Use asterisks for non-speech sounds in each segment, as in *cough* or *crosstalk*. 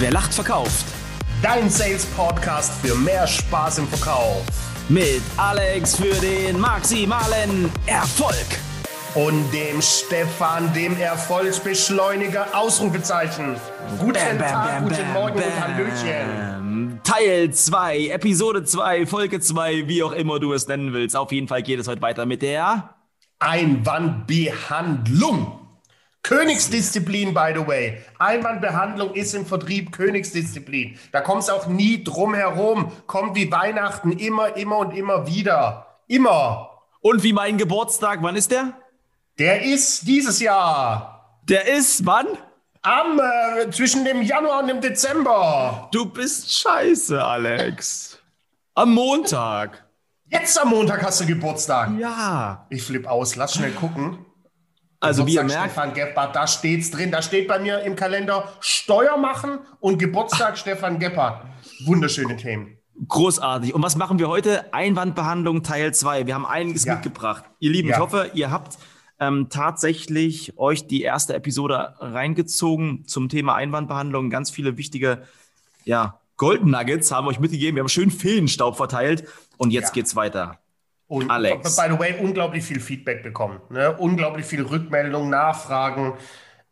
Wer lacht, verkauft. Dein Sales Podcast für mehr Spaß im Verkauf. Mit Alex für den maximalen Erfolg. Und dem Stefan, dem Erfolgsbeschleuniger, Ausrufezeichen. Guten Bam, Tag, bam, guten bam, Morgen und. Hallöchen. Teil 2, Episode 2, Folge 2, wie auch immer du es nennen willst. Auf jeden Fall geht es heute weiter mit der Einwandbehandlung. Königsdisziplin, by the way. Einwandbehandlung ist im Vertrieb Königsdisziplin. Da kommt es auch nie drum herum. Kommt wie Weihnachten immer, immer und immer wieder. Immer. Und wie mein Geburtstag, wann ist der? Der ist dieses Jahr Der ist wann? am äh, zwischen dem Januar und dem Dezember. Du bist scheiße, Alex. Am Montag. Jetzt am Montag hast du Geburtstag. Ja. Ich flipp aus. Lass schnell gucken. Also wie ihr Geburtstag merkt, Stefan Gebhardt, da steht's drin. Da steht bei mir im Kalender Steuer machen und Geburtstag Stefan Gebhardt. Wunderschöne Themen. großartig. Und was machen wir heute? Einwandbehandlung Teil 2. Wir haben einiges Ja. mitgebracht. Ihr Lieben, ich Ja. hoffe, ihr habt ähm, tatsächlich euch die erste Episode reingezogen zum Thema Einwandbehandlung. Ganz viele wichtige ja, Golden Nuggets haben wir euch mitgegeben. Wir haben schön Feenstaub verteilt. Und jetzt Ja. geht's weiter. Und Alex. by the way, unglaublich viel Feedback bekommen. Ne? Unglaublich viel Rückmeldung, Nachfragen.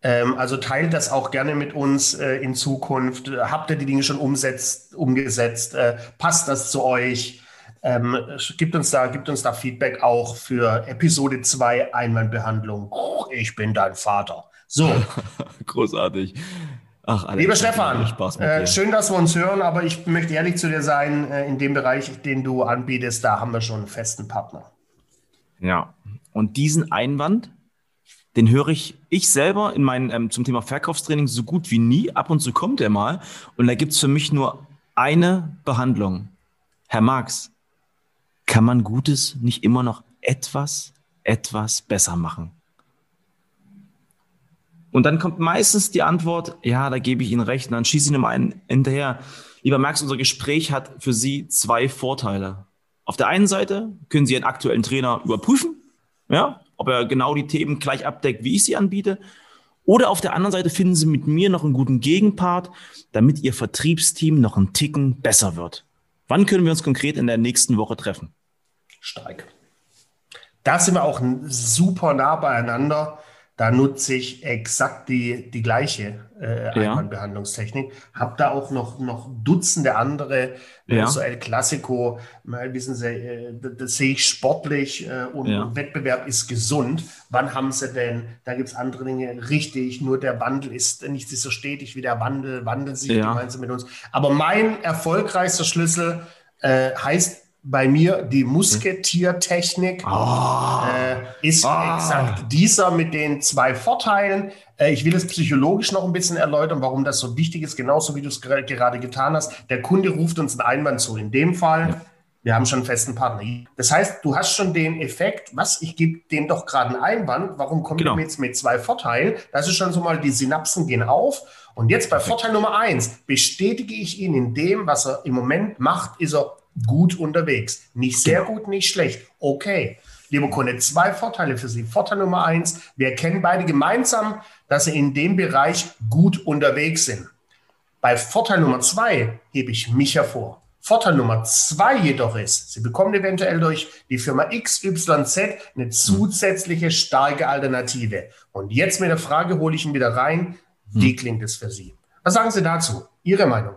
Ähm, also teilt das auch gerne mit uns äh, in Zukunft. Habt ihr die Dinge schon umsetzt, umgesetzt? Äh, passt das zu euch? Ähm, gibt, uns da, gibt uns da Feedback auch für Episode 2 Einwandbehandlung. Ich bin dein Vater. So, *laughs* Großartig. Ach, Alex, lieber Stefan, äh, schön, dass wir uns hören, aber ich möchte ehrlich zu dir sein, äh, in dem Bereich, den du anbietest, da haben wir schon einen festen Partner. Ja. Und diesen Einwand, den höre ich ich selber in meinen ähm, zum Thema Verkaufstraining so gut wie nie. Ab und zu kommt er mal. Und da gibt es für mich nur eine Behandlung. Herr Marx, kann man Gutes nicht immer noch etwas, etwas besser machen? Und dann kommt meistens die Antwort, ja, da gebe ich Ihnen recht. Und dann schieße ich ihm einen hinterher. Lieber Max, unser Gespräch hat für Sie zwei Vorteile. Auf der einen Seite können Sie Ihren aktuellen Trainer überprüfen, ja, ob er genau die Themen gleich abdeckt, wie ich sie anbiete. Oder auf der anderen Seite finden Sie mit mir noch einen guten Gegenpart, damit Ihr Vertriebsteam noch einen Ticken besser wird. Wann können wir uns konkret in der nächsten Woche treffen? Stark. Da sind wir auch super nah beieinander. Da nutze ich exakt die, die gleiche äh, Ja. Einwandbehandlungstechnik. Hab da auch noch, noch Dutzende andere, äh, Ja. so El Clasico, wissen Sie, äh, das, sehe ich sportlich äh, und, Ja. und Wettbewerb ist gesund. Wann haben Sie denn, da gibt es andere Dinge, richtig, nur der Wandel ist nicht so stetig wie der Wandel, wandelt sich gemeinsam mit uns. Aber mein erfolgreichster Schlüssel äh, heißt bei mir die Musketiertechnik äh, ist Ah. exakt dieser mit den zwei Vorteilen. Äh, ich will es psychologisch noch ein bisschen erläutern, warum das so wichtig ist, genauso wie du es ger- gerade getan hast. Der Kunde ruft uns einen Einwand zu. In dem Fall, wir haben schon einen festen Partner. Das heißt, du hast schon den Effekt, was, ich gebe dem doch gerade einen Einwand, warum kommt Genau. jetzt mit zwei Vorteilen? Das ist schon so mal, die Synapsen gehen auf. Und jetzt bei Vorteil Nummer eins bestätige ich ihn in dem, was er im Moment macht, ist er gut unterwegs. Nicht sehr gut, nicht schlecht. Okay. Lieber Kunde, zwei Vorteile für Sie. Vorteil Nummer eins, wir erkennen beide gemeinsam, dass Sie in dem Bereich gut unterwegs sind. Bei Vorteil Nummer zwei hebe ich mich hervor. Vorteil Nummer zwei jedoch ist, Sie bekommen eventuell durch die Firma XYZ eine zusätzliche starke Alternative. Und jetzt mit der Frage hole ich ihn wieder rein. Wie klingt es für Sie? Was sagen Sie dazu? Ihre Meinung?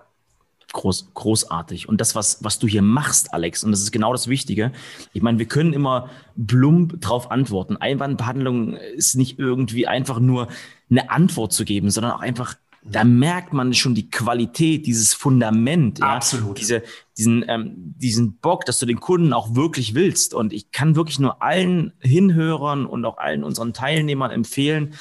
Groß, großartig. Und das, was, was du hier machst, Alex, und das ist genau das Wichtige. Ich meine, wir können immer plump drauf antworten. Einwandbehandlung ist nicht irgendwie einfach nur eine Antwort zu geben, sondern auch einfach, da merkt man schon die Qualität, dieses Fundament, ja, Absolut. diese, diesen, ähm, diesen Bock, dass du den Kunden auch wirklich willst. Und ich kann wirklich nur allen Hinhörern und auch allen unseren Teilnehmern empfehlen,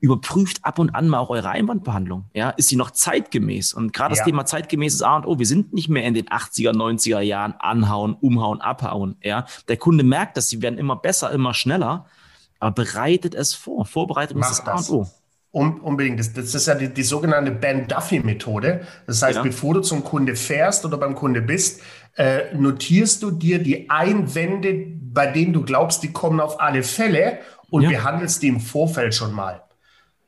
überprüft ab und an mal auch eure Einwandbehandlung. Ja, ist sie noch zeitgemäß? Und gerade das Ja. Thema zeitgemäßes A und O. Wir sind nicht mehr in den 80er, 90er Jahren anhauen, umhauen, abhauen. Ja, der Kunde merkt, dass sie werden immer besser, immer schneller. Aber bereitet es vor. Vorbereitung ist Macht das A das. und O. Um, unbedingt. Das, das ist ja die, die sogenannte Ben Duffy-Methode. Das heißt, Ja. bevor du zum Kunde fährst oder beim Kunde bist, äh, notierst du dir die Einwände, bei denen du glaubst, die kommen auf alle Fälle und Ja. behandelst die im Vorfeld schon mal.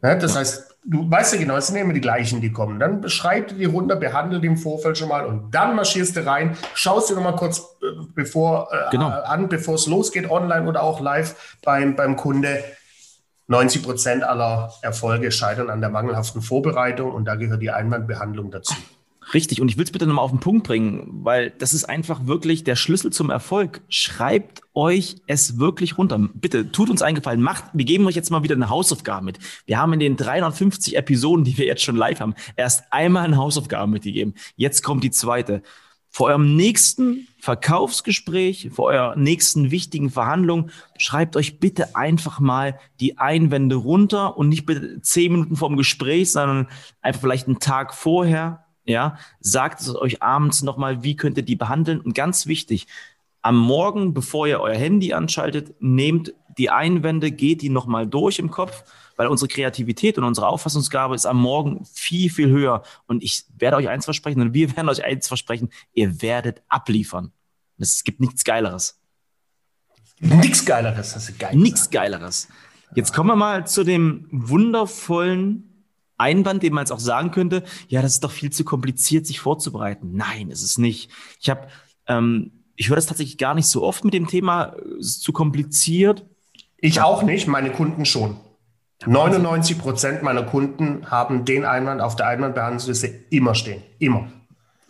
Ne? Das heißt, du weißt ja genau, es sind immer die gleichen, die kommen. Dann beschreib die runter, behandle die im Vorfeld schon mal und dann marschierst du rein, schaust dir nochmal kurz äh, bevor, äh, genau. an, bevor es losgeht, online oder auch live beim, beim Kunde. 90 Prozent aller Erfolge scheitern an der mangelhaften Vorbereitung und da gehört die Einwandbehandlung dazu. Richtig, und ich will es bitte nochmal auf den Punkt bringen, weil das ist einfach wirklich der Schlüssel zum Erfolg. Schreibt euch es wirklich runter. Bitte tut uns einen Gefallen. Macht, wir geben euch jetzt mal wieder eine Hausaufgabe mit. Wir haben in den 350 Episoden, die wir jetzt schon live haben, erst einmal eine Hausaufgabe mitgegeben. Jetzt kommt die zweite. Vor eurem nächsten Verkaufsgespräch, vor eurer nächsten wichtigen Verhandlung, schreibt euch bitte einfach mal die Einwände runter und nicht bitte zehn Minuten vorm Gespräch, sondern einfach vielleicht einen Tag vorher ja, sagt es euch abends nochmal, wie könnt ihr die behandeln. Und ganz wichtig, am Morgen, bevor ihr euer Handy anschaltet, nehmt die Einwände, geht die nochmal durch im Kopf, weil unsere Kreativität und unsere Auffassungsgabe ist am Morgen viel, viel höher. Und ich werde euch eins versprechen und wir *laughs* werden euch eins versprechen, ihr werdet abliefern. Es gibt nichts Geileres. Nichts Geileres, hast du geil Nichts Geileres. Jetzt kommen wir mal zu dem wundervollen Einwand, den man jetzt auch sagen könnte, ja, das ist doch viel zu kompliziert, sich vorzubereiten. Nein, ist es nicht. Ich habe, ähm, ich höre das tatsächlich gar nicht so oft mit dem Thema, es ist zu kompliziert. Ich auch nicht, meine Kunden schon. 99 Prozent meiner Kunden haben den Einwand auf der Einwandbehandlungsliste immer stehen. Immer.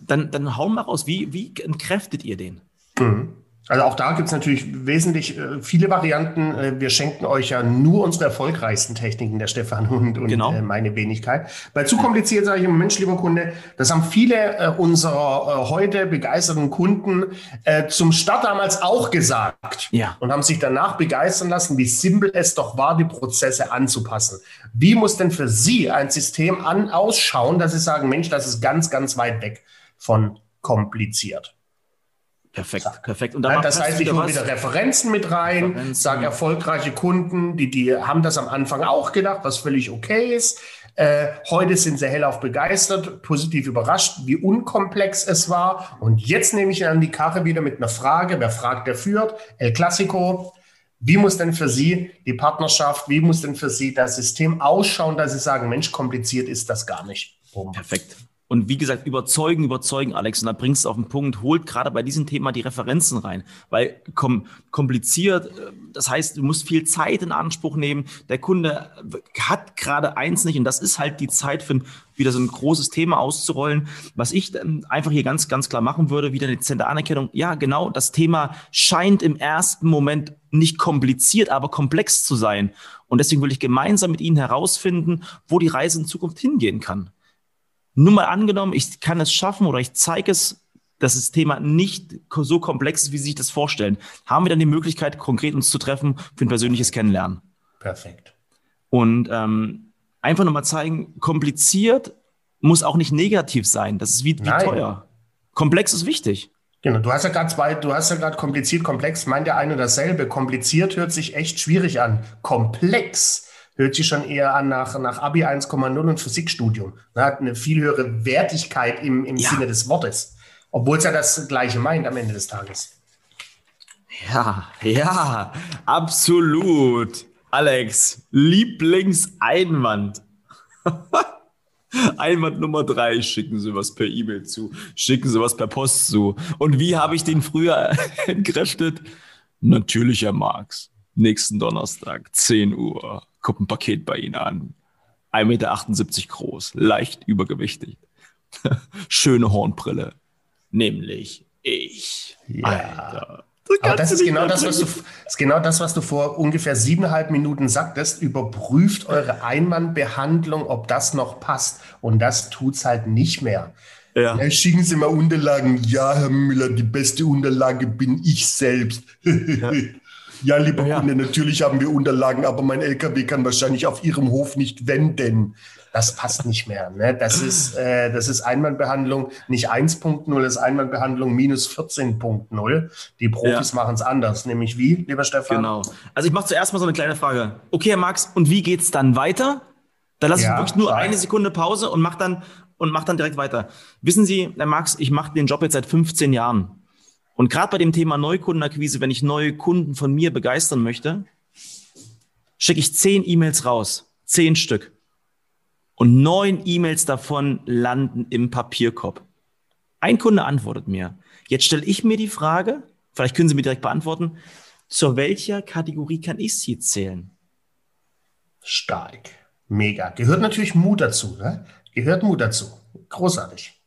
Dann, dann hau mal raus, wie, wie entkräftet ihr den? Mhm. Also auch da gibt es natürlich wesentlich äh, viele Varianten. Äh, wir schenken euch ja nur unsere erfolgreichsten Techniken, der Stefan und, und genau. äh, meine Wenigkeit. Weil zu kompliziert sage ich immer, Mensch, lieber Kunde, das haben viele äh, unserer äh, heute begeisterten Kunden äh, zum Start damals auch gesagt. Ja. Und haben sich danach begeistern lassen, wie simpel es doch war, die Prozesse anzupassen. Wie muss denn für Sie ein System an ausschauen, dass Sie sagen, Mensch, das ist ganz, ganz weit weg von kompliziert? Perfekt, perfekt. Und da das heißt, ich hole wieder Referenzen mit rein, sage erfolgreiche Kunden, die, die haben das am Anfang auch gedacht, was völlig okay ist. Äh, heute sind sie hellauf begeistert, positiv überrascht, wie unkomplex es war. Und jetzt nehme ich an die Karre wieder mit einer Frage. Wer fragt, der führt. El Clasico. Wie muss denn für Sie die Partnerschaft, wie muss denn für Sie das System ausschauen, dass Sie sagen, Mensch, kompliziert ist das gar nicht? Boom. Perfekt. Und wie gesagt, überzeugen, überzeugen, Alex. Und da bringst du auf den Punkt, holt gerade bei diesem Thema die Referenzen rein. Weil kom kompliziert, äh, das heißt, du musst viel Zeit in Anspruch nehmen. Der Kunde hat gerade eins nicht und das ist halt die Zeit für wieder so ein großes Thema auszurollen. Was ich einfach hier ganz, ganz klar machen würde, wieder eine dezente Anerkennung. Ja, genau, das Thema scheint im ersten Moment nicht kompliziert, aber komplex zu sein. Und deswegen will ich gemeinsam mit Ihnen herausfinden, wo die Reise in Zukunft hingehen kann. Nur mal angenommen, ich kann es schaffen oder ich zeige es, dass das Thema nicht so komplex ist, wie Sie sich das vorstellen. Haben wir dann die Möglichkeit, konkret uns zu treffen für ein persönliches Kennenlernen? Perfekt. Und ähm, einfach nochmal zeigen, kompliziert muss auch nicht negativ sein. Das ist wie, wie teuer. Komplex ist wichtig. Genau, du hast ja gerade zwei, du hast ja gerade kompliziert, komplex, meint der eine dasselbe. Kompliziert hört sich echt schwierig an. Komplex hört sich schon eher an nach, nach Abi 1,0 und Physikstudium. Ne, hat eine viel höhere Wertigkeit im, im ja. Sinne des Wortes. Obwohl es ja das Gleiche meint am Ende des Tages. Ja, ja, absolut. Alex, Lieblingseinwand. *laughs* Einwand Nummer drei, schicken Sie was per E-Mail zu, schicken Sie was per Post zu. Und wie habe ich den früher *laughs* entkräftet? Natürlich, Herr Marx. Nächsten Donnerstag, 10 Uhr kommt ein Paket bei Ihnen an. 1,78 Meter groß, leicht übergewichtig. *laughs* Schöne Hornbrille. Nämlich ich. Ja. Alter. Aber das ist genau das, was du, ist genau das, was du vor ungefähr siebeneinhalb Minuten sagtest. Überprüft eure Einwandbehandlung, ob das noch passt. Und das tut es halt nicht mehr. Ja. ja. Schicken Sie mal Unterlagen. Ja, Herr Müller, die beste Unterlage bin ich selbst. Ja. *laughs* Ja, lieber ja. Kunde, natürlich haben wir Unterlagen, aber mein LKW kann wahrscheinlich auf Ihrem Hof nicht wenden. Das passt nicht mehr. Ne? Das, ist, äh, das ist Einwandbehandlung nicht 1.0, das ist Einwandbehandlung minus 14.0. Die Profis ja. machen es anders. Nämlich wie, lieber Stefan? Genau. Also ich mache zuerst mal so eine kleine Frage. Okay, Herr Max, und wie geht es dann weiter? Da lasse ja, ich wirklich nur eine Sekunde Pause und mache dann, mach dann direkt weiter. Wissen Sie, Herr Max, ich mache den Job jetzt seit 15 Jahren. Und gerade bei dem Thema Neukundenakquise, wenn ich neue Kunden von mir begeistern möchte, schicke ich zehn E-Mails raus. Zehn Stück. und neun E-Mails davon landen im Papierkorb. Ein Kunde antwortet mir. Jetzt stelle ich mir die Frage, vielleicht können Sie mir direkt beantworten, zu welcher Kategorie kann ich Sie zählen? Stark. Mega. Gehört natürlich Mut dazu. Ne? Gehört Mut dazu. Großartig.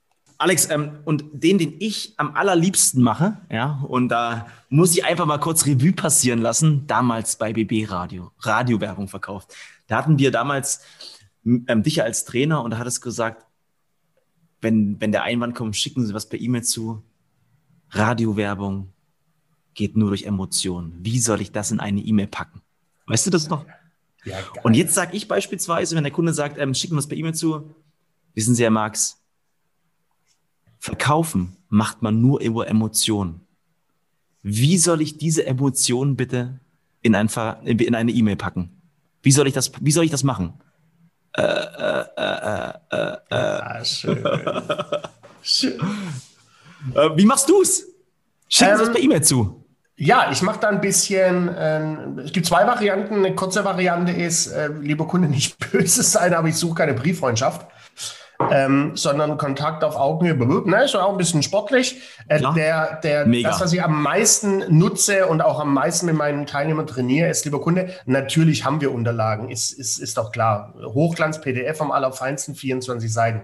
Alex, ähm, und den, den ich am allerliebsten mache, ja, und da muss ich einfach mal kurz Revue passieren lassen, damals bei BB Radio, Radiowerbung verkauft. Da hatten wir damals ähm, dich als Trainer und da hat es gesagt, wenn, wenn der Einwand kommt, schicken Sie was per E-Mail zu. Radiowerbung geht nur durch Emotionen. Wie soll ich das in eine E-Mail packen? Weißt du das noch? Ja, und jetzt sage ich beispielsweise, wenn der Kunde sagt, ähm, schicken wir was per E-Mail zu, wissen Sie, Herr Marx, verkaufen macht man nur über Emotionen. Wie soll ich diese Emotionen bitte in, ein, in eine E-Mail packen? Wie soll ich das, wie soll ich das machen? Äh, äh, äh, äh. Ah, schön. schön. Wie machst du's? Schicken Sie ähm, es per E-Mail zu. Ja, ich mache da ein bisschen, äh, es gibt zwei Varianten. Eine kurze Variante ist, äh, lieber Kunde, nicht *laughs* böse sein, aber ich suche keine Brieffreundschaft ähm, sondern Kontakt auf Augenhöhe. Ne, ist auch ein bisschen sportlich. Äh, der, der, das, was ich am meisten nutze und auch am meisten mit meinen Teilnehmern trainiere, ist, lieber Kunde, natürlich haben wir Unterlagen, ist, ist, ist doch klar. Hochglanz-PDF am allerfeinsten, 24 Seiten.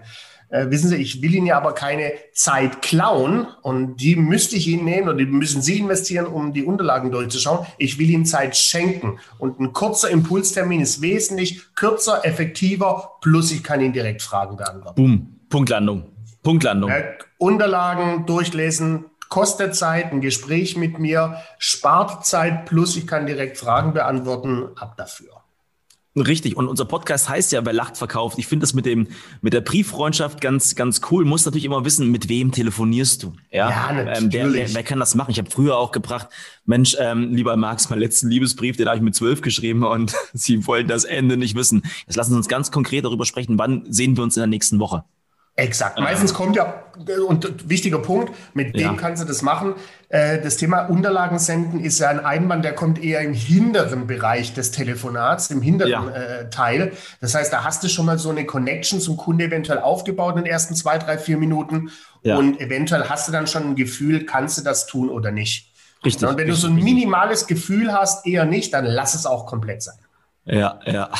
Äh, wissen Sie, ich will Ihnen ja aber keine Zeit klauen und die müsste ich Ihnen nehmen oder die müssen Sie investieren, um die Unterlagen durchzuschauen. Ich will Ihnen Zeit schenken und ein kurzer Impulstermin ist wesentlich kürzer, effektiver, plus ich kann Ihnen direkt Fragen beantworten. Boom, Punktlandung. Punktlandung. Äh, Unterlagen durchlesen, kostet Zeit, ein Gespräch mit mir, spart Zeit, plus ich kann direkt Fragen beantworten, ab dafür. Richtig. Und unser Podcast heißt ja, wer lacht, verkauft. Ich finde das mit dem, mit der Brieffreundschaft ganz, ganz cool. Muss natürlich immer wissen, mit wem telefonierst du. Ja, ja natürlich. Ähm, wer, wer, wer, kann das machen? Ich habe früher auch gebracht, Mensch, ähm, lieber Max, mein letzten Liebesbrief, den habe ich mit zwölf geschrieben und *laughs* Sie wollten das Ende nicht wissen. Jetzt lassen Sie uns ganz konkret darüber sprechen. Wann sehen wir uns in der nächsten Woche? Exakt. Meistens kommt ja, und wichtiger Punkt, mit dem ja. kannst du das machen. Äh, das Thema Unterlagen senden ist ja ein Einwand, der kommt eher im hinteren Bereich des Telefonats, im hinteren ja. äh, Teil. Das heißt, da hast du schon mal so eine Connection zum Kunde eventuell aufgebaut in den ersten zwei, drei, vier Minuten. Ja. Und eventuell hast du dann schon ein Gefühl, kannst du das tun oder nicht. Richtig. Und wenn richtig, du so ein minimales Gefühl hast, eher nicht, dann lass es auch komplett sein. Ja, ja.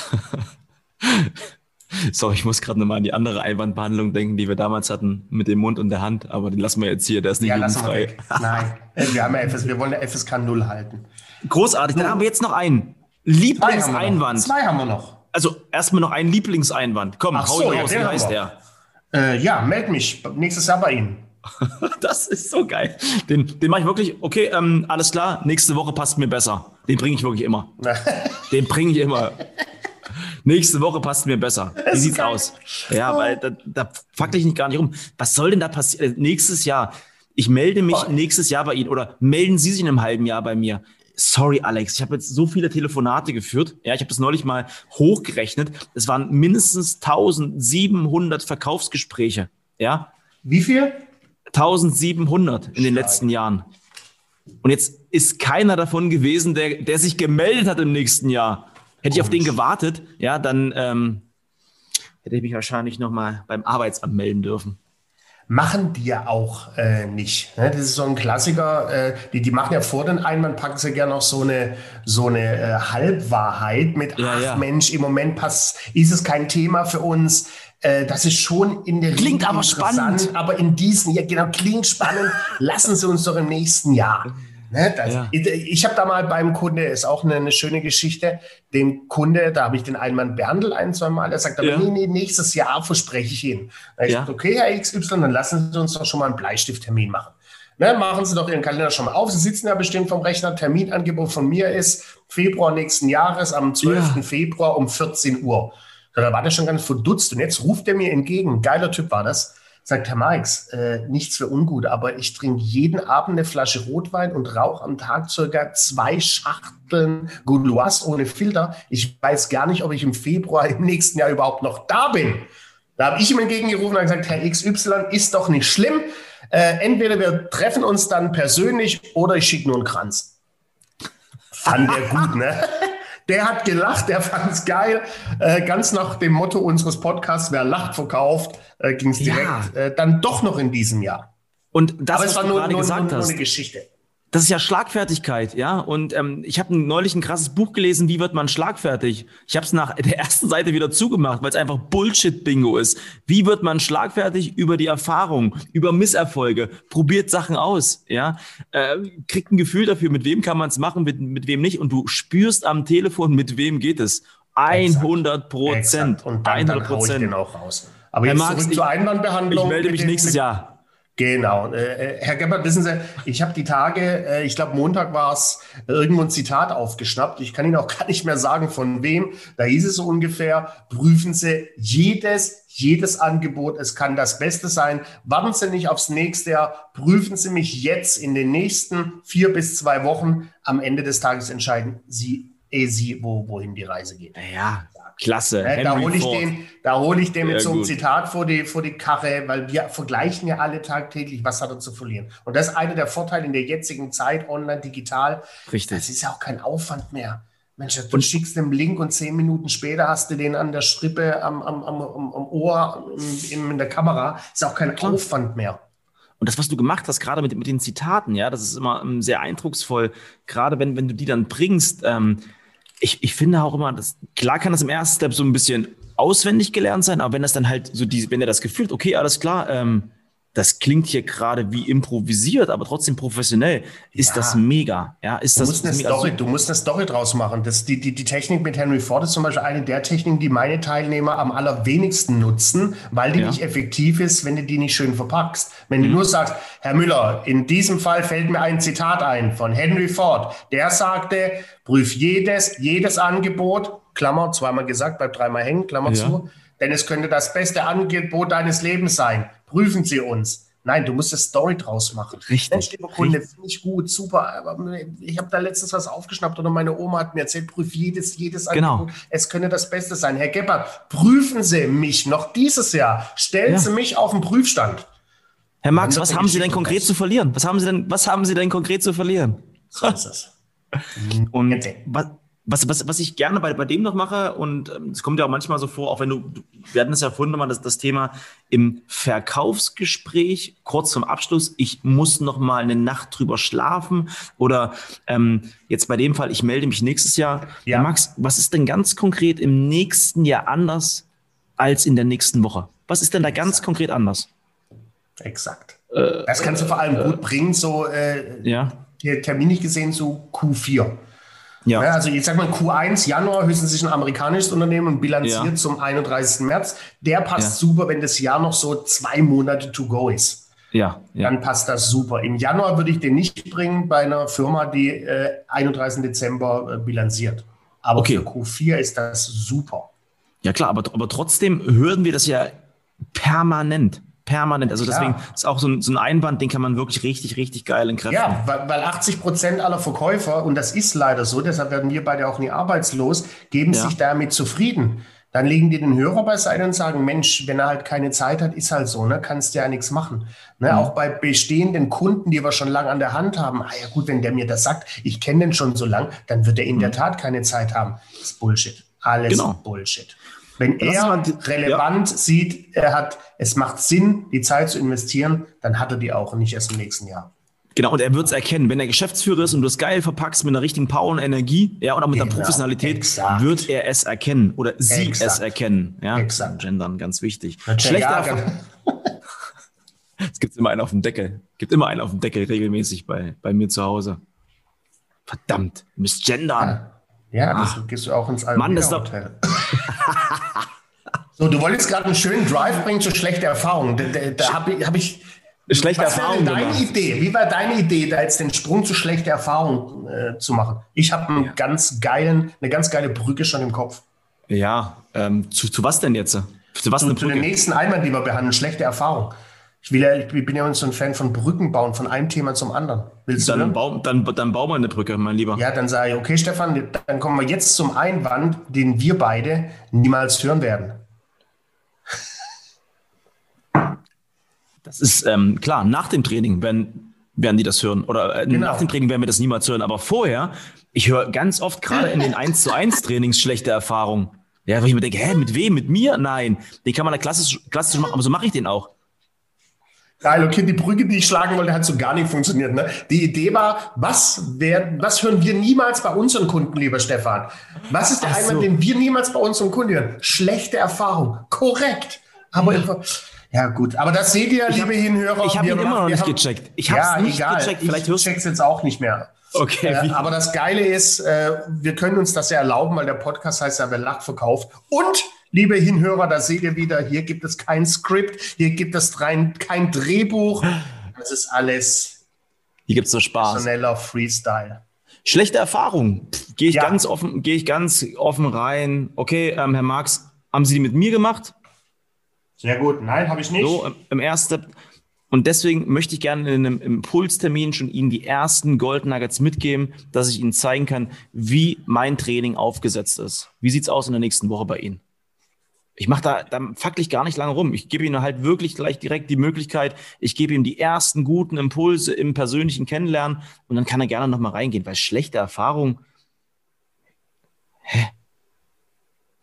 *laughs* *laughs* Sorry, ich muss gerade nochmal an die andere Einwandbehandlung denken, die wir damals hatten mit dem Mund und der Hand, aber den lassen wir jetzt hier, der ist nicht ja, jugendfrei. Nein, äh, wir, haben ja FS, wir wollen der FSK 0 halten. Großartig, dann haben wir jetzt noch einen. Lieblingseinwand. Zwei haben wir noch. Also erstmal noch einen Lieblingseinwand. Komm, Ach hau so, raus, ja, wie heißt der? Äh, ja, meld mich nächstes Jahr bei Ihnen. *laughs* das ist so geil. Den, den mache ich wirklich, okay, ähm, alles klar, nächste Woche passt mir besser. Den bringe ich wirklich immer. *laughs* den bringe ich immer. Nächste Woche passt mir besser. Wie sieht's geil. aus? Ja, weil da, da fackel ich nicht gar nicht um. Was soll denn da passieren? Äh, nächstes Jahr. Ich melde mich oh. nächstes Jahr bei Ihnen oder melden Sie sich in einem halben Jahr bei mir. Sorry, Alex, ich habe jetzt so viele Telefonate geführt. Ja, ich habe das neulich mal hochgerechnet. Es waren mindestens 1700 Verkaufsgespräche. Ja. Wie viel? 1700 in den letzten Jahren. Und jetzt ist keiner davon gewesen, der, der sich gemeldet hat im nächsten Jahr. Hätte ich auf den gewartet, ja, dann ähm, hätte ich mich wahrscheinlich noch mal beim Arbeitsamt melden dürfen. Machen die ja auch äh, nicht. Ne? Das ist so ein Klassiker. Äh, die, die machen ja vor den Einwand, packen sie gerne noch so eine, so eine äh, Halbwahrheit mit, ja, ach ja. Mensch, im Moment passt, ist es kein Thema für uns. Äh, das ist schon in der Klingt aber spannend. Aber in diesem, ja genau, klingt spannend. *laughs* Lassen Sie uns doch im nächsten Jahr. Ne, das, ja. Ich, ich habe da mal beim Kunde, ist auch eine, eine schöne Geschichte, dem Kunde, da habe ich den Einmann behandelt ein, zwei Mal, der sagt aber, ja. nee, nee, nächstes Jahr verspreche ich Ihnen. Da ich ja. Gesagt, okay, Herr XY, dann lassen Sie uns doch schon mal einen Bleistifttermin machen. Ne, machen Sie doch Ihren Kalender schon mal auf. Sie sitzen ja bestimmt vom Rechner. Terminangebot von mir ist Februar nächsten Jahres am 12. Ja. Februar um 14 Uhr. Da war der schon ganz verdutzt. Und jetzt ruft er mir entgegen. Geiler Typ war das sagt Herr Marx, äh, nichts für ungut, aber ich trinke jeden Abend eine Flasche Rotwein und rauche am Tag circa zwei Schachteln Gouloise ohne Filter. Ich weiß gar nicht, ob ich im Februar im nächsten Jahr überhaupt noch da bin. Da habe ich ihm entgegengerufen und gesagt, Herr XY, ist doch nicht schlimm. Äh, entweder wir treffen uns dann persönlich oder ich schicke nur einen Kranz. Fand der gut, ne? *laughs* Der hat gelacht, der fand es geil. Äh, ganz nach dem Motto unseres Podcasts, wer lacht, verkauft, äh, ging es direkt ja. äh, dann doch noch in diesem Jahr. Und das, Aber es war nur, nur, nur, nur eine Geschichte. Das ist ja Schlagfertigkeit, ja. Und ähm, ich habe neulich ein krasses Buch gelesen, wie wird man schlagfertig? Ich habe es nach *laughs* der ersten Seite wieder zugemacht, weil es einfach Bullshit-Bingo ist. Wie wird man schlagfertig über die Erfahrung, über Misserfolge, probiert Sachen aus, ja, äh, kriegt ein Gefühl dafür, mit wem kann man es machen, mit, mit wem nicht. Und du spürst am Telefon, mit wem geht es. 100 Prozent. Und dann, 100 Prozent. den auch raus. Aber jetzt Marx, zurück zur Einwandbehandlung. Ich melde mich nächstes Jahr. Genau. Äh, äh, Herr Gebhardt, wissen Sie, ich habe die Tage, äh, ich glaube Montag war es, irgendwo ein Zitat aufgeschnappt. Ich kann Ihnen auch *laughs* gar nicht mehr sagen, von wem. Da hieß es so ungefähr, prüfen Sie jedes, jedes Angebot. Es kann das Beste sein. Warten Sie nicht aufs nächste Jahr. Prüfen Sie mich jetzt in den nächsten vier bis zwei Wochen. Am Ende des Tages entscheiden Sie, eh Sie, wo, wohin die Reise geht. Ja, Klasse. Äh, da hole ich, den, da hol ich den mit so einem gut. Zitat vor die, vor die Karre, weil wir vergleichen ja alle tagtäglich, was hat er zu verlieren. Und das ist einer der Vorteile in der jetzigen Zeit, online, digital. Richtig. Das ist ja auch kein Aufwand mehr. Mensch, du und schickst den Link und zehn Minuten später hast du den an der Strippe, am, am, am, am Ohr, in, in der Kamera. Ist auch kein. Aufwand mehr. Und das, was du gemacht hast, gerade mit, mit den Zitaten, ja, das ist immer ähm, sehr eindrucksvoll, gerade wenn, wenn du die dann bringst. Ähm, ich, ich finde auch immer, dass, klar kann das im ersten Step so ein bisschen auswendig gelernt sein, aber wenn das dann halt so die, wenn er das Gefühl hat, okay, alles klar, ähm, das klingt hier gerade wie improvisiert, aber trotzdem professionell. Ist ja. das mega? Ja, ist du das musst eine Story, du musst eine Story draus machen. Das, die, die, die Technik mit Henry Ford ist zum Beispiel eine der Techniken, die meine Teilnehmer am allerwenigsten nutzen, weil die ja. nicht effektiv ist, wenn du die nicht schön verpackst. Wenn mhm. du nur sagst, Herr Müller, in diesem Fall fällt mir ein Zitat ein von Henry Ford. Der sagte, prüf jedes, jedes Angebot, Klammer, zweimal gesagt, bleib dreimal hängen, Klammer ja. zu, denn es könnte das beste Angebot deines Lebens sein prüfen Sie uns. Nein, du musst eine Story draus machen. Richtig. Mensch, lieber Kunde, finde ich gut, super. Aber ich habe da letztens was aufgeschnappt oder meine Oma hat mir erzählt, prüf jedes, jedes genau. Angebot. Es könnte das Beste sein. Herr Gebhardt, prüfen Sie mich noch dieses Jahr. Stellen ja. Sie mich auf den Prüfstand. Herr Max, was haben Sie denn konkret zu verlieren? Was haben Sie denn, was haben Sie denn konkret zu verlieren? So ist es. Und was, was, was, was ich gerne bei, bei dem noch mache, und ähm, es kommt ja auch manchmal so vor, auch wenn du, wir hatten es ja vorhin nochmal, das, das Thema im Verkaufsgespräch, kurz zum Abschluss, ich muss noch mal eine Nacht drüber schlafen oder ähm, jetzt bei dem Fall, ich melde mich nächstes Jahr. Ja. Max, was ist denn ganz konkret im nächsten Jahr anders als in der nächsten Woche? Was ist denn da ganz Exakt. konkret anders? Exakt. Äh, das kannst du vor allem äh, gut bringen, so äh, ja. terminlich gesehen, so Q4. Ja. ja. also ich sag mal Q1 Januar höchstens sich ein amerikanisches Unternehmen und bilanziert ja. zum 31. März. Der passt ja. super, wenn das Jahr noch so zwei Monate to go ist. Ja, ja. Dann passt das super. Im Januar würde ich den nicht bringen bei einer Firma, die äh, 31. Dezember äh, bilanziert. Aber okay. für Q4 ist das super. Ja klar, aber, aber trotzdem hören wir das ja permanent permanent. Also deswegen ja. ist auch so ein, so ein, Einwand, den kann man wirklich richtig, richtig geil entkräften. Ja, weil, weil 80 Prozent aller Verkäufer, und das ist leider so, deshalb werden wir beide auch nie arbeitslos, geben ja. sich damit zufrieden. Dann legen die den Hörer beiseite und sagen, Mensch, wenn er halt keine Zeit hat, ist halt so, ne? kannst ja nichts machen. Ne? Mhm. Auch bei bestehenden Kunden, die wir schon lange an der Hand haben, ah ja gut, wenn der mir das sagt, ich kenne den schon so lang, dann wird er in mhm. der Tat keine Zeit haben. Das ist Bullshit. Alles genau. Bullshit. Wenn er relevant ja. sieht, er hat, es macht Sinn, die Zeit zu investieren, dann hat er die auch und nicht erst im nächsten Jahr. Genau, und er wird es erkennen. Wenn er Geschäftsführer ist und du es geil verpackst mit einer richtigen Power und Energie, ja, oder mit genau, der Professionalität, exakt. wird er es erkennen oder sie exakt. es erkennen. Ja, exakt. Gendern, ganz wichtig. Schlechter ja, *laughs* Es gibt immer einen auf dem Deckel. Es gibt immer einen auf dem Deckel regelmäßig bei, bei mir zu Hause. Verdammt, missgendern. Ja, ja das gehst du auch ins Alpine Mann, das Hotel. *laughs* So, du wolltest gerade einen schönen Drive bringen zu schlechter Erfahrung. Da, da, da habe ich, hab ich schlechte was Erfahrung. deine gemacht. Idee? Wie war deine Idee, da jetzt den Sprung zu schlechter Erfahrung äh, zu machen? Ich habe einen ganz geilen, eine ganz geile Brücke schon im Kopf. Ja, ähm, zu, zu was denn jetzt? Zu was zu, zu den nächsten Einwand, die wir behandeln, schlechte Erfahrung. Ich, will ja, ich bin ja so ein Fan von Brücken bauen, von einem Thema zum anderen. Willst dann, du bau, dann, dann bauen wir eine Brücke, mein Lieber. Ja, dann sage ich, okay, Stefan, dann kommen wir jetzt zum Einwand, den wir beide niemals hören werden. Das ist ähm, klar, nach dem Training, wenn werden die das hören. Oder äh, genau. nach dem Training werden wir das niemals hören. Aber vorher, ich höre ganz oft gerade in den 1 zu 1 Trainings schlechte Erfahrungen. Ja, wo ich mir denke, hä, mit wem? Mit mir? Nein. Den kann man da klassisch, klassisch machen, aber so mache ich den auch. Geil, okay, die Brücke, die ich schlagen wollte, hat so gar nicht funktioniert. Ne? Die Idee war, was, wär, was hören wir niemals bei unseren Kunden, lieber Stefan? Was ist der Einwand, so. den wir niemals bei unseren Kunden hören? Schlechte Erfahrung. Korrekt. Aber ja. Ja, gut. Aber das seht ihr, ich liebe hab, Hinhörer. Ich habe ihn immer noch nicht haben, gecheckt. Ich habe es ja, nicht egal. gecheckt. Vielleicht ich check's jetzt auch nicht mehr. Okay. Äh, aber das Geile ist, äh, wir können uns das ja erlauben, weil der Podcast heißt ja, wer lacht, verkauft. Und, liebe Hinhörer, da seht ihr wieder, hier gibt es kein Skript, hier gibt es rein, kein Drehbuch. Das ist alles. Hier gibt es so Spaß. Personeller Freestyle. Schlechte Erfahrung. Gehe ich ja. ganz offen, gehe ich ganz offen rein. Okay, ähm, Herr Marx, haben Sie die mit mir gemacht? Sehr gut. Nein, habe ich nicht. So, im ersten Und deswegen möchte ich gerne in einem Impulstermin schon Ihnen die ersten Gold Nuggets mitgeben, dass ich Ihnen zeigen kann, wie mein Training aufgesetzt ist. Wie sieht es aus in der nächsten Woche bei Ihnen? Ich mache da, da fackel ich gar nicht lange rum. Ich gebe Ihnen halt wirklich gleich direkt die Möglichkeit, ich gebe ihm die ersten guten Impulse im persönlichen Kennenlernen und dann kann er gerne nochmal reingehen, weil schlechte Erfahrungen, hä?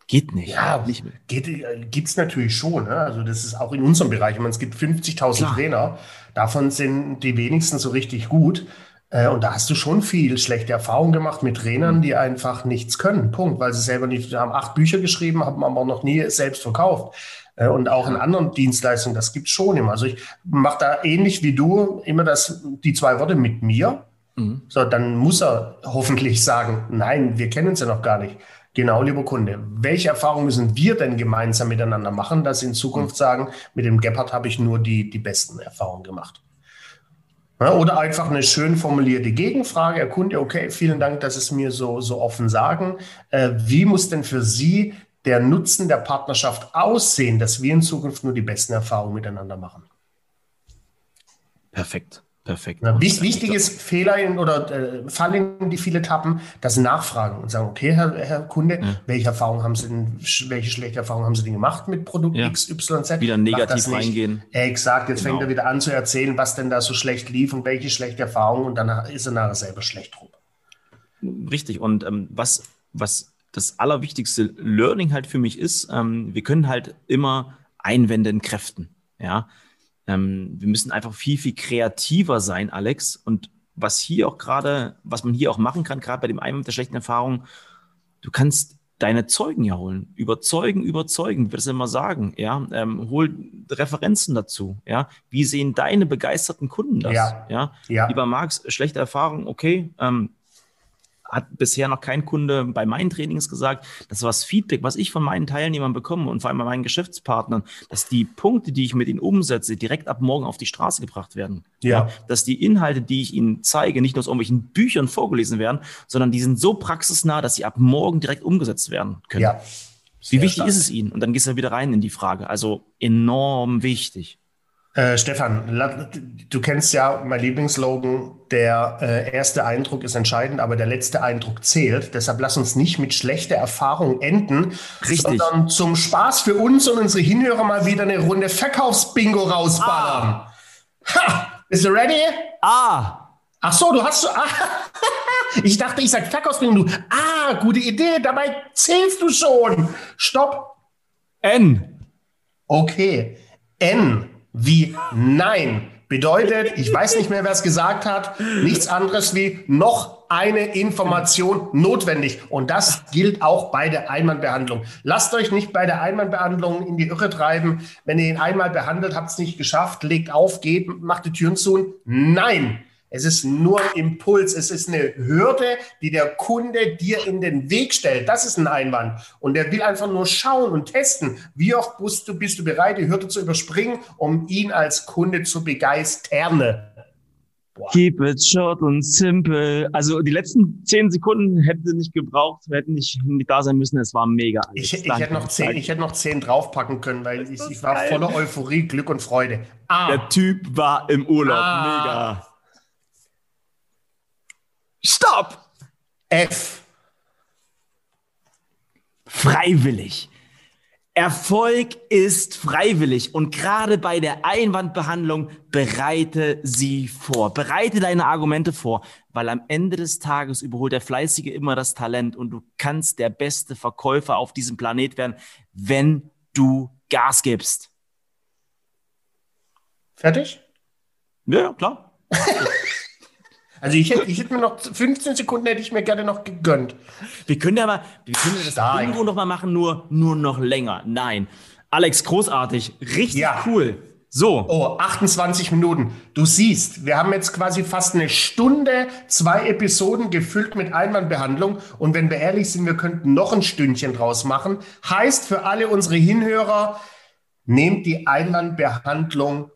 Geht nicht. Ja, nicht geht, gibt's natürlich schon. Ne? Also das ist auch in unserem Bereich. Ich meine, es gibt 50.000 Trainer. Davon sind die wenigsten so richtig gut. Äh, und da hast du schon viel schlechte Erfahrungen gemacht mit Trainern, die einfach nichts können. Punkt. Weil sie selber nicht, haben acht Bücher geschrieben, haben aber noch nie selbst verkauft. Äh, und auch in anderen Dienstleistungen, das gibt's schon immer. Also ich mache da ähnlich wie du immer das, die zwei Worte mit mir. Mhm. So, dann muss er hoffentlich sagen, nein, wir kennen uns ja noch gar nicht. Genau, lieber Kunde. Welche Erfahrungen müssen wir denn gemeinsam miteinander machen, dass Sie in Zukunft mhm. sagen, mit dem Gepard habe ich nur die, die besten Erfahrungen gemacht? Ja, oder einfach eine schön formulierte Gegenfrage. Herr okay, vielen Dank, dass Sie es mir so, so offen sagen. Äh, wie muss denn für Sie der Nutzen der Partnerschaft aussehen, dass wir in Zukunft nur die besten Erfahrungen miteinander machen? Perfekt. Perfekt. Ja, wichtig ist Fehler in, oder äh, Fallen, die viele tappen, das Nachfragen und sagen, okay, Herr, Herr Kunde, ja. welche Erfahrungen haben Sie denn, welche schlechte Erfahrungen haben Sie denn gemacht mit Produkt ja. XYZ? Wieder negativ reingehen. Exakt, jetzt genau. fängt er wieder an zu erzählen, was denn da so schlecht lief und welche schlechte Erfahrungen und dann ist er nachher selber schlecht rum. Richtig, und ähm, was, was das allerwichtigste Learning halt für mich ist, ähm, wir können halt immer Einwände entkräften. Ja, ähm, wir müssen einfach viel, viel kreativer sein, Alex. Und was hier auch gerade, was man hier auch machen kann, gerade bei dem einen mit der schlechten Erfahrung, du kannst deine Zeugen ja holen. Überzeugen, überzeugen, wie wir das immer sagen. Ja, ähm, hol Referenzen dazu. Ja, wie sehen deine begeisterten Kunden das? Ja, ja. ja. lieber Max, schlechte Erfahrung, okay. Ähm, hat bisher noch kein Kunde bei meinen Trainings gesagt, dass was Feedback, was ich von meinen Teilnehmern bekomme und vor allem bei meinen Geschäftspartnern, dass die Punkte, die ich mit ihnen umsetze, direkt ab morgen auf die Straße gebracht werden. Ja. ja. Dass die Inhalte, die ich ihnen zeige, nicht nur aus irgendwelchen Büchern vorgelesen werden, sondern die sind so praxisnah, dass sie ab morgen direkt umgesetzt werden können. Ja. Wie wichtig stark. ist es ihnen? Und dann gehst du wieder rein in die Frage. Also enorm wichtig. Äh, Stefan, du kennst ja mein Lieblingsslogan, der äh, erste Eindruck ist entscheidend, aber der letzte Eindruck zählt. Deshalb lass uns nicht mit schlechter Erfahrung enden, Richtig. sondern zum Spaß für uns und unsere Hinhörer mal wieder eine Runde Verkaufsbingo rausballern. Ah. Ha! Bist du ready? Ah! Ach so, du hast so. Ah, *laughs* ich dachte, ich sag Verkaufsbingo. Du. Ah, gute Idee. Dabei zählst du schon. Stopp. N. Okay. N wie Nein bedeutet, ich weiß nicht mehr, wer es gesagt hat, nichts anderes wie noch eine Information notwendig. Und das gilt auch bei der Einmalbehandlung. Lasst euch nicht bei der Einmalbehandlung in die Irre treiben. Wenn ihr ihn einmal behandelt, habt es nicht geschafft, legt auf, geht, macht die Türen zu. Nein, es ist nur ein Impuls, es ist eine Hürde, die der Kunde dir in den Weg stellt. Das ist ein Einwand. Und der will einfach nur schauen und testen, wie oft bist du, bist du bereit, die Hürde zu überspringen, um ihn als Kunde zu begeistern. Boah. Keep it short und simple. Also die letzten zehn Sekunden hätte nicht gebraucht, wir hätten nicht, nicht da sein müssen. Es war mega. Ich, ich, hätte noch zehn, ich hätte noch zehn draufpacken können, weil ich, ich war geil. voller Euphorie, Glück und Freude. Ah. Der Typ war im Urlaub. Ah. Mega. Stopp! F. Freiwillig. Erfolg ist freiwillig und gerade bei der Einwandbehandlung bereite sie vor. Bereite deine Argumente vor, weil am Ende des Tages überholt der Fleißige immer das Talent und du kannst der beste Verkäufer auf diesem Planet werden, wenn du Gas gibst. Fertig? Ja, klar. *laughs* Also ich hätte, ich hätte mir noch 15 Sekunden hätte ich mir gerne noch gegönnt. Wir können ja mal, wir können das. Bingo noch mal machen, nur, nur noch länger. Nein. Alex, großartig. Richtig Ja. cool. So. Oh, 28 Minuten. Du siehst, wir haben jetzt quasi fast eine Stunde, zwei Episoden gefüllt mit Einwandbehandlung. Und wenn wir ehrlich sind, wir könnten noch ein Stündchen draus machen. Heißt für alle unsere Hinhörer, nehmt die Einwandbehandlung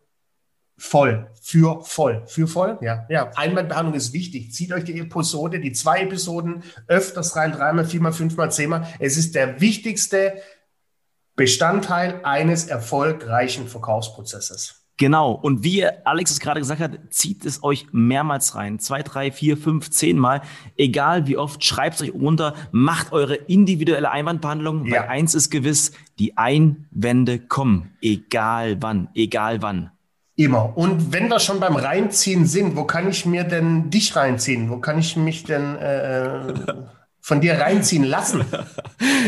voll. Für voll. Für voll? Ja. Ja. Einwandbehandlung ist wichtig. Zieht euch die Episode, die zwei Episoden öfters rein, dreimal, viermal, fünfmal, zehnmal. Es ist der wichtigste Bestandteil eines erfolgreichen Verkaufsprozesses. Genau. Und wie Alex es gerade gesagt hat, zieht es euch mehrmals rein. Zwei, drei, vier, fünf, zehn Mal. Egal wie oft, schreibt es euch runter, macht eure individuelle Einwandbehandlung. Ja. Weil eins ist gewiss, die Einwände kommen. Egal wann, egal wann. Immer. Und wenn wir schon beim Reinziehen sind, wo kann ich mir denn dich reinziehen? Wo kann ich mich denn äh, von dir reinziehen lassen? *laughs*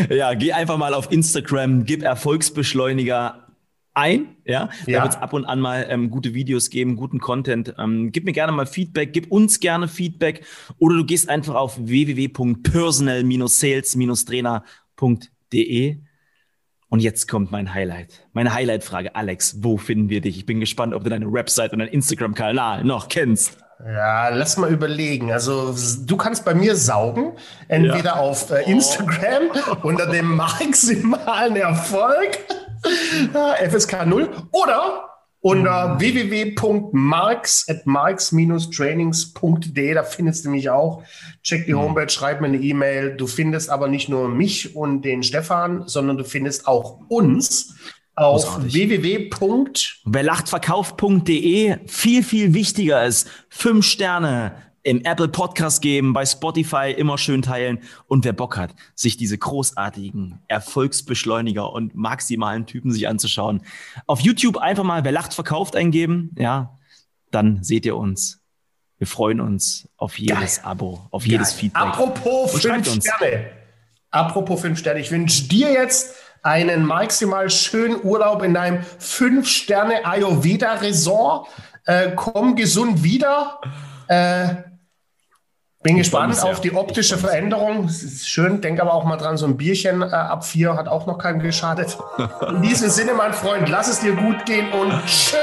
Ja, geh einfach mal auf Instagram, gib Erfolgsbeschleuniger ein, ja. Da Ja. wird es ab und an mal ähm, gute Videos geben, guten Content. Ähm, gib mir gerne mal Feedback, gib uns gerne Feedback oder du gehst einfach auf www.personal-sales-trainer.de und jetzt kommt mein Highlight. Meine Highlight-Frage, Alex, wo finden wir dich? Ich bin gespannt, ob du deine Website und deinen Instagram-Kanal noch kennst. Ja, lass mal überlegen. Also du kannst bei mir saugen, entweder auf äh, Instagram *laughs* unter dem maximalen Erfolg *laughs* äh, FSK 0 oder unter www.marks at marks-trainings.de, da findest du mich auch. Check die Homepage, schreib mir eine E-Mail. Du findest aber nicht nur mich und den Stefan, sondern du findest auch uns auf Großartig. www. Wer lacht, verkauft.de viel, viel wichtiger ist. Fünf Sterne im Apple Podcast geben, bei Spotify immer schön teilen. Und wer Bock hat, sich diese großartigen Erfolgsbeschleuniger und maximalen Typen sich anzuschauen, auf YouTube einfach mal Wer lacht, verkauft eingeben. Ja, dann seht ihr uns. Wir freuen uns auf jedes Abo, auf jedes Geil. Feedback. Apropos Und fünf. Sterne. Apropos fünf Sterne. Ich wünsche dir jetzt einen maximal schönen Urlaub in deinem fünf Sterne Ayurveda Resort. Äh, komm gesund wieder. Äh, bin gespannt auf die optische Veränderung. Ist schön. Denk aber auch mal dran, so ein Bierchen äh, ab vier hat auch noch keinem geschadet. *laughs* In diesem Sinne, mein Freund, lass es dir gut gehen und tschö.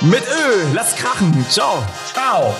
Mit Ö, lass krachen. Ciao. Ciao.